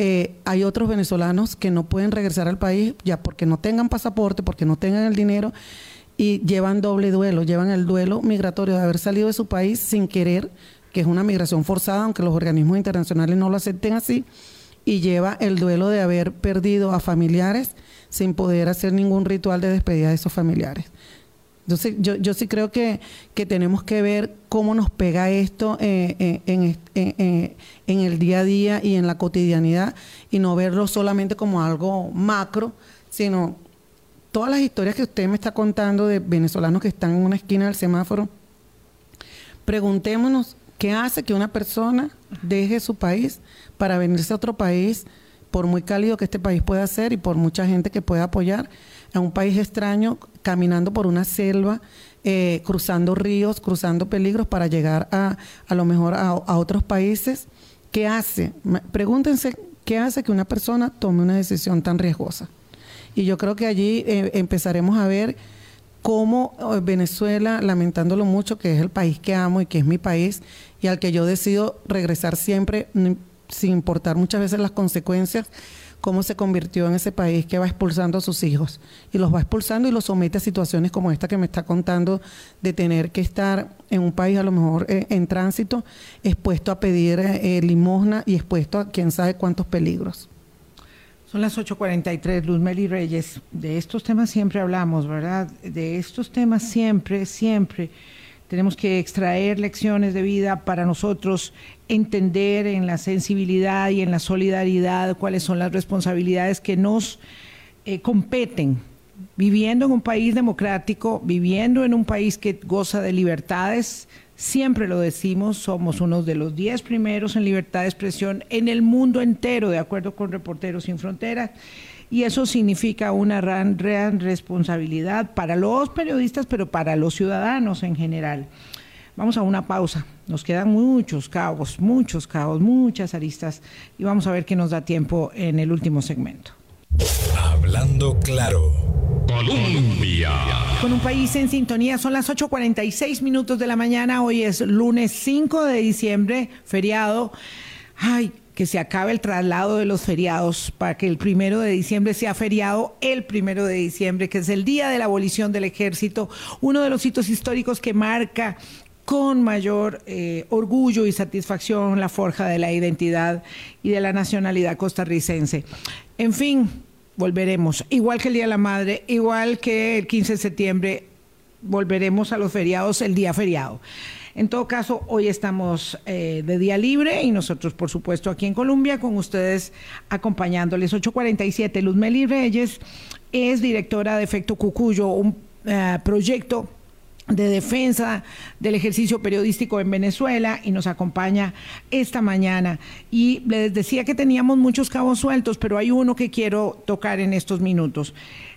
S3: eh, hay otros venezolanos que no pueden regresar al país ya porque no tengan pasaporte, porque no tengan el dinero y llevan doble duelo, llevan el duelo migratorio de haber salido de su país sin querer, que es una migración forzada, aunque los organismos internacionales no lo acepten así, y lleva el duelo de haber perdido a familiares sin poder hacer ningún ritual de despedida de esos familiares. Entonces, yo, yo sí creo que, que tenemos que ver cómo nos pega esto eh, eh, en, en, en, el día a día y en la cotidianidad y no verlo solamente como algo macro, sino todas las historias que usted me está contando de venezolanos que están en una esquina del semáforo. Preguntémonos qué hace que una persona deje su país para venirse a otro país, por muy cálido que este país pueda ser y por mucha gente que pueda apoyar a un país extraño, caminando por una selva, eh, cruzando ríos, cruzando peligros para llegar a, a lo mejor a, otros países. ¿Qué hace? Pregúntense qué hace que una persona tome una decisión tan riesgosa. Y yo creo que allí eh, empezaremos a ver cómo eh, Venezuela, lamentándolo mucho, que es el país que amo y que es mi país y al que yo decido regresar siempre, sin importar muchas veces las consecuencias, cómo se convirtió en ese país que va expulsando a sus hijos y los va expulsando y los somete a situaciones como esta que me está contando de tener que estar en un país a lo mejor eh, en tránsito, expuesto a pedir eh, limosna y expuesto a quién sabe cuántos peligros.
S2: Son las 8.43, Luz Meli Reyes. De estos temas siempre hablamos, ¿verdad? De estos temas siempre, siempre tenemos que extraer lecciones de vida para nosotros entender en la sensibilidad y en la solidaridad cuáles son las responsabilidades que nos eh, competen. Viviendo en un país democrático, viviendo en un país que goza de libertades, siempre lo decimos, somos uno de los diez primeros en libertad de expresión en el mundo entero, de acuerdo con Reporteros Sin Fronteras y eso significa una gran, responsabilidad para los periodistas, pero para los ciudadanos en general. Vamos a una pausa. Nos quedan muchos cabos, muchos cabos, muchas aristas y vamos a ver qué nos da tiempo en el último segmento.
S1: Hablando claro. Colombia.
S2: Con un país en sintonía, son las 8.46 minutos de la mañana. Hoy es lunes 5 de diciembre, feriado. Ay, que se acabe el traslado de los feriados para que el primero de diciembre sea feriado el primero de diciembre, que es el día de la abolición del ejército, uno de los hitos históricos que marca con mayor eh, orgullo y satisfacción la forja de la identidad y de la nacionalidad costarricense. En fin, volveremos, igual que el Día de la Madre, igual que el 15 de septiembre, volveremos a los feriados el día feriado. En todo caso, hoy estamos eh, de día libre y nosotros, por supuesto, aquí en Colombia, con ustedes acompañándoles. 847, Luz Meli Reyes es directora de Efecto Cucuyo, un eh, proyecto de defensa del ejercicio periodístico en Venezuela y nos acompaña esta mañana. Y les decía que teníamos muchos cabos sueltos, pero hay uno que quiero tocar en estos minutos.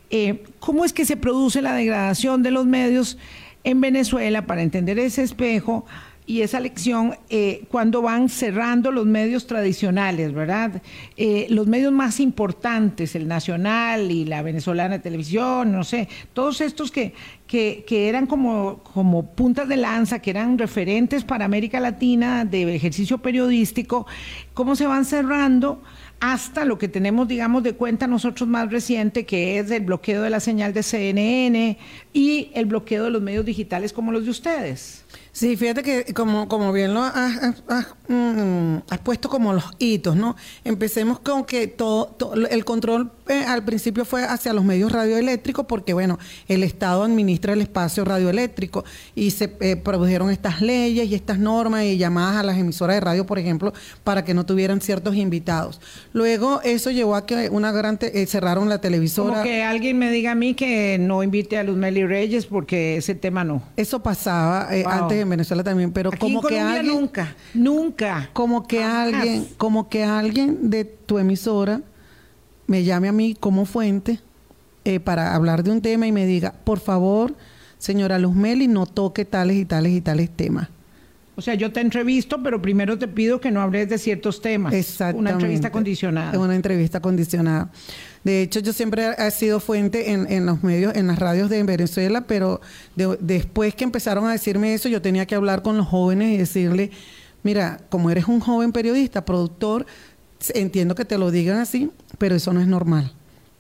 S2: Eh, ¿Cómo es que se produce la degradación de los medios? en Venezuela para entender ese espejo y esa lección eh, cuando van cerrando los medios tradicionales, ¿verdad? Eh, los medios más importantes, el nacional y la venezolana de televisión, no sé, todos estos que, que, que, eran como, como puntas de lanza, que eran referentes para América Latina de ejercicio periodístico, cómo se van cerrando hasta lo que tenemos, digamos, de cuenta nosotros más reciente, que es el bloqueo de la señal de CNN y el bloqueo de los medios digitales como los de ustedes.
S3: Sí, fíjate que como, como bien lo has, mm, puesto como los hitos, ¿no? Empecemos con que todo, el control eh, al principio fue hacia los medios radioeléctricos porque, bueno, el Estado administra el espacio radioeléctrico y se eh, produjeron estas leyes y estas normas y llamadas a las emisoras de radio, por ejemplo, para que no tuvieran ciertos invitados. Luego eso llevó a que una gran eh, cerraron la televisora.
S2: Como que alguien me diga a mí que no invite a Luz Meli Reyes porque ese tema no.
S3: Eso pasaba antes en Venezuela también, pero como que alguien
S2: nunca, nunca,
S3: como que alguien, como que alguien de tu emisora me llame a mí como fuente eh, para hablar de un tema y me diga, por favor, señora Luz Meli, no toque tales y tales y tales temas.
S2: O sea, yo te entrevisto, pero primero te pido que no hables de ciertos temas.
S3: Exactamente.
S2: Una entrevista condicionada.
S3: Una entrevista condicionada. De hecho, yo siempre he sido fuente en, los medios, en las radios de Venezuela, pero después que empezaron a decirme eso, yo tenía que hablar con los jóvenes y decirle, mira, como eres un joven periodista, productor, entiendo que te lo digan así, pero eso no es normal.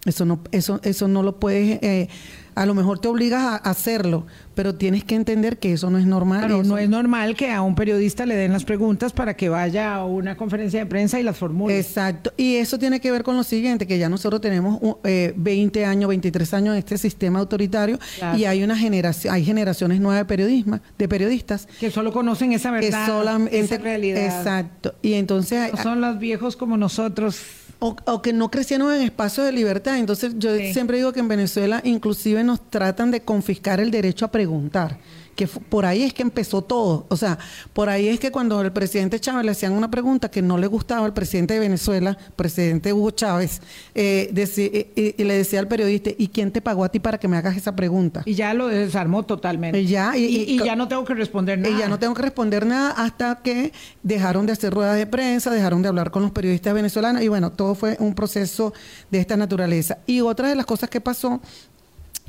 S3: Eso no, eso, eso no lo puedes, eh, a lo mejor te obligas a hacerlo, pero tienes que entender que eso no es normal.
S2: No es normal que a un periodista le den las preguntas para que vaya a una conferencia de prensa y las formule.
S3: Exacto, y eso tiene que ver con lo siguiente, que ya nosotros tenemos 20 eh, años, 23 años en este sistema autoritario y hay una generación, hay generaciones nuevas de periodismo, de periodistas
S2: que solo conocen esa verdad, esa realidad.
S3: Exacto, y entonces
S2: son los viejos como nosotros
S3: o, que no crecieron en espacios de libertad. Entonces yo siempre digo que en Venezuela inclusive nos tratan de confiscar el derecho a preguntar que por ahí es que empezó todo. O sea, por ahí es que cuando el presidente Chávez le hacían una pregunta que no le gustaba al presidente de Venezuela, presidente Hugo Chávez, eh, eh, y le decía al periodista, ¿y quién te pagó a ti para que me hagas esa pregunta?
S2: Y ya lo desarmó totalmente.
S3: Y ya,
S2: y, ya no tengo que responder nada.
S3: Y ya no tengo que responder nada hasta que dejaron de hacer ruedas de prensa, dejaron de hablar con los periodistas venezolanos, y bueno, todo fue un proceso de esta naturaleza. Y otra de las cosas que pasó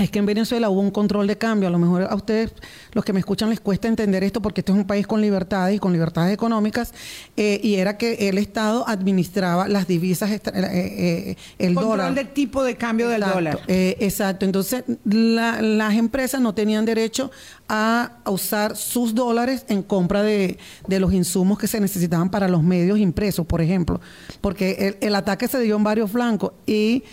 S3: es que en Venezuela hubo un control de cambio. A lo mejor a ustedes, los que me escuchan, les cuesta entender esto porque este es un país con libertades y con libertades económicas. Eh, y era que el Estado administraba las divisas, eh,
S2: eh, el control dólar. Control de tipo de cambio del dólar.
S3: exacto. Entonces, las empresas no tenían derecho a, usar sus dólares en compra de, los insumos que se necesitaban para los medios impresos, por ejemplo. Porque el, el ataque se dio en varios flancos y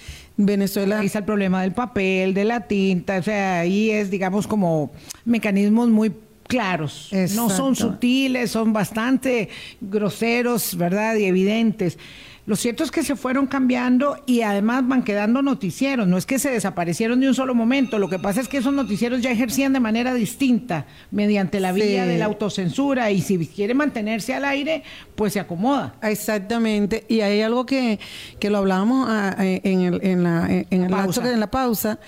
S3: Venezuela.
S2: Ahí está el problema del papel, de la tinta, o sea, ahí es, digamos, como mecanismos muy claros. No son sutiles, son bastante groseros, ¿verdad? Y evidentes. Lo cierto es que se fueron cambiando y además van quedando noticieros. No es que se desaparecieron de un solo momento. Lo que pasa es que esos noticieros ya ejercían de manera distinta mediante la vía de la autocensura y si quiere mantenerse al aire, pues se acomoda.
S3: Exactamente. Y hay algo que, que lo hablábamos ah, eh, en, el, en, la, en, el en la pausa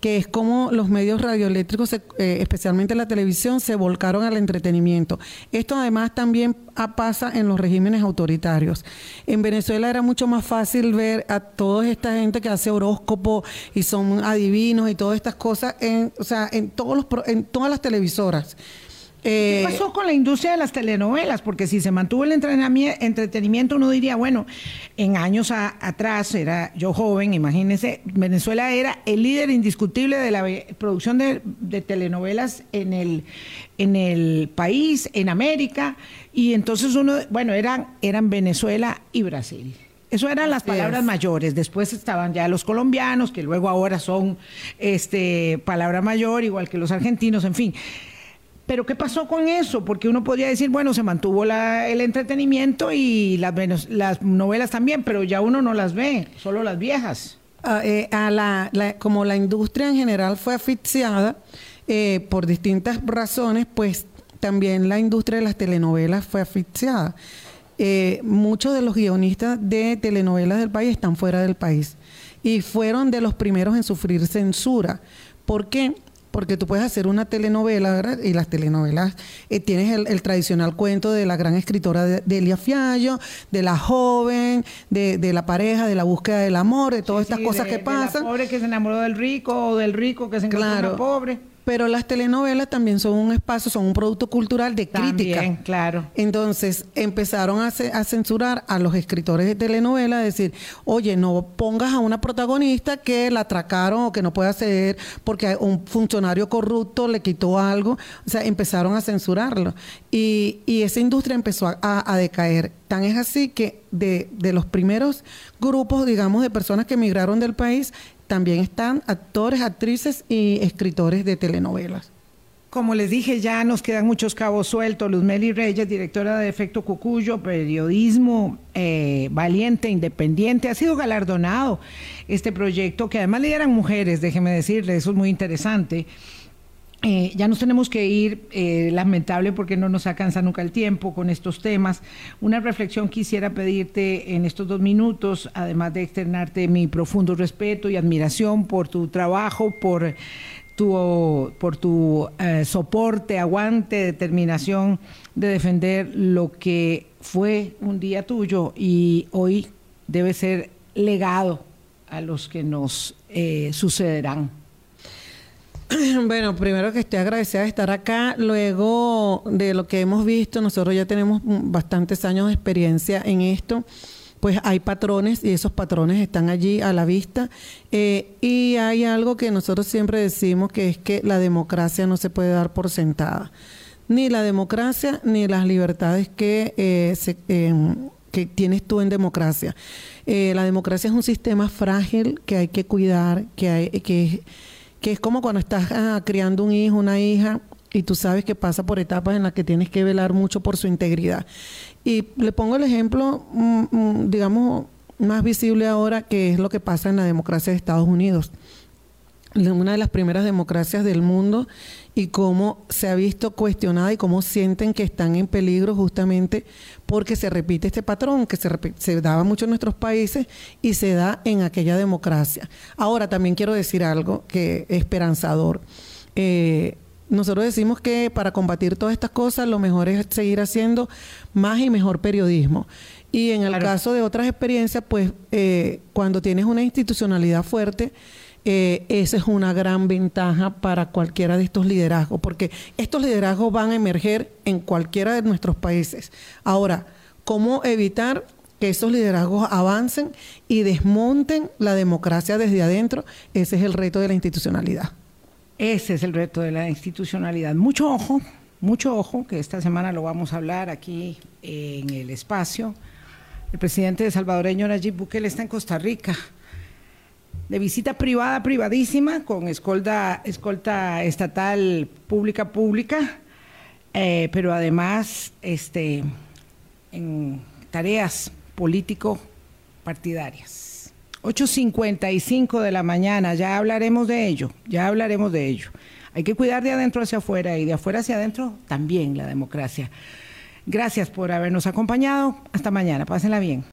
S3: que es como los medios radioeléctricos, eh, especialmente la televisión, se volcaron al entretenimiento. Esto además también pasa en los regímenes autoritarios. En Venezuela era mucho más fácil ver a toda esta gente que hace horóscopo y son adivinos y todas estas cosas en, o sea, en, todos los, en todas las televisoras.
S2: ¿Qué eh, pasó con la industria de las telenovelas? Porque si se mantuvo el entretenimiento, uno diría, bueno, en años atrás, era yo joven, imagínense, Venezuela era el líder indiscutible de la producción de, telenovelas en el, en el país, en América, y entonces uno, bueno, eran, eran Venezuela y Brasil. Eso eran las palabras mayores. Después estaban ya los colombianos, que luego ahora son este palabra mayor, igual que los argentinos, en fin. Pero ¿qué pasó con eso? Porque uno podría decir, bueno, se mantuvo el entretenimiento y las, las novelas también, pero ya uno no las ve, solo las viejas.
S3: Ah, eh, como la industria en general fue asfixiada eh, por distintas razones, pues también la industria de las telenovelas fue asfixiada. Eh, muchos de los guionistas de telenovelas del país están fuera del país y fueron de los primeros en sufrir censura. ¿Por qué? Porque tú puedes hacer una telenovela, ¿verdad? Y las telenovelas, eh, tienes el, tradicional cuento de la gran escritora Delia Fiallo, de la joven, de, de, la pareja, de la búsqueda del amor, de todas estas cosas que pasan.
S2: la pobre que se enamoró del rico o del rico que se encontró claro. pobre
S3: pero las telenovelas también son un espacio, son un producto cultural de crítica.
S2: claro.
S3: Entonces empezaron a, censurar a los escritores de telenovelas, decir, oye, no pongas a una protagonista que la atracaron o que no puede acceder porque un funcionario corrupto le quitó algo. O sea, empezaron a censurarlo. Y, esa industria empezó a, a decaer. Tan es así que de, de los primeros grupos, digamos, de personas que emigraron del país, también están actores, actrices y escritores de telenovelas.
S2: Como les dije, ya nos quedan muchos cabos sueltos. Luzmeli Reyes, directora de Efecto Cucuyo, periodismo eh, valiente, independiente, ha sido galardonado este proyecto, que además lideran mujeres, déjeme decirle, eso es muy interesante. Eh, ya nos tenemos que ir, eh, lamentable porque no nos alcanza nunca el tiempo con estos temas. Una reflexión quisiera pedirte en estos dos minutos, además de externarte mi profundo respeto y admiración por tu trabajo, por tu, por tu eh, soporte, aguante, determinación de defender lo que fue un día tuyo y hoy debe ser legado a los que nos sucederán. <clears throat>
S3: Bueno, primero que estoy agradecida de estar acá. Luego de lo que hemos visto, nosotros ya tenemos bastantes años de experiencia en esto. pues hay patrones y esos patrones están allí a la vista. Eh, y hay algo que nosotros siempre decimos, que es que la democracia no se puede dar por sentada. Ni la democracia ni las libertades que, eh, em, que tienes tú en democracia. Eh, la democracia es un sistema frágil que hay que cuidar, que, hay, que, que es como cuando estás ah, criando un hijo, una hija, y tú sabes que pasa por etapas en las que tienes que velar mucho por su integridad. Y le pongo el ejemplo, mm, mm, digamos, más visible ahora, que es lo que pasa en la democracia de Estados Unidos una de las primeras democracias del mundo y cómo se ha visto cuestionada y cómo sienten que están en peligro justamente porque se repite este patrón que se, se daba mucho en nuestros países y se da en aquella democracia. Ahora también quiero decir algo que es esperanzador. Eh, nosotros decimos que para combatir todas estas cosas lo mejor es seguir haciendo más y mejor periodismo. Y en el caso de otras experiencias, pues eh, cuando tienes una institucionalidad fuerte, eh, esa es una gran ventaja para cualquiera de estos liderazgos, porque estos liderazgos van a emerger en cualquiera de nuestros países. Ahora, ¿cómo evitar que esos liderazgos avancen y desmonten la democracia desde adentro? Ese es el reto de la institucionalidad.
S2: Ese es el reto de la institucionalidad. Mucho ojo, mucho ojo, que esta semana lo vamos a hablar aquí en el espacio. El presidente de salvadoreño Nayib Bukele está en Costa Rica, de visita privada, privadísima, con escolta, escolta estatal pública, pública, eh, pero además este, en tareas político-partidarias. 8.55 de la mañana, ya hablaremos de ello, ya hablaremos de ello. Hay que cuidar de adentro hacia afuera y de afuera hacia adentro también la democracia. Gracias por habernos acompañado. Hasta mañana. Pásenla bien.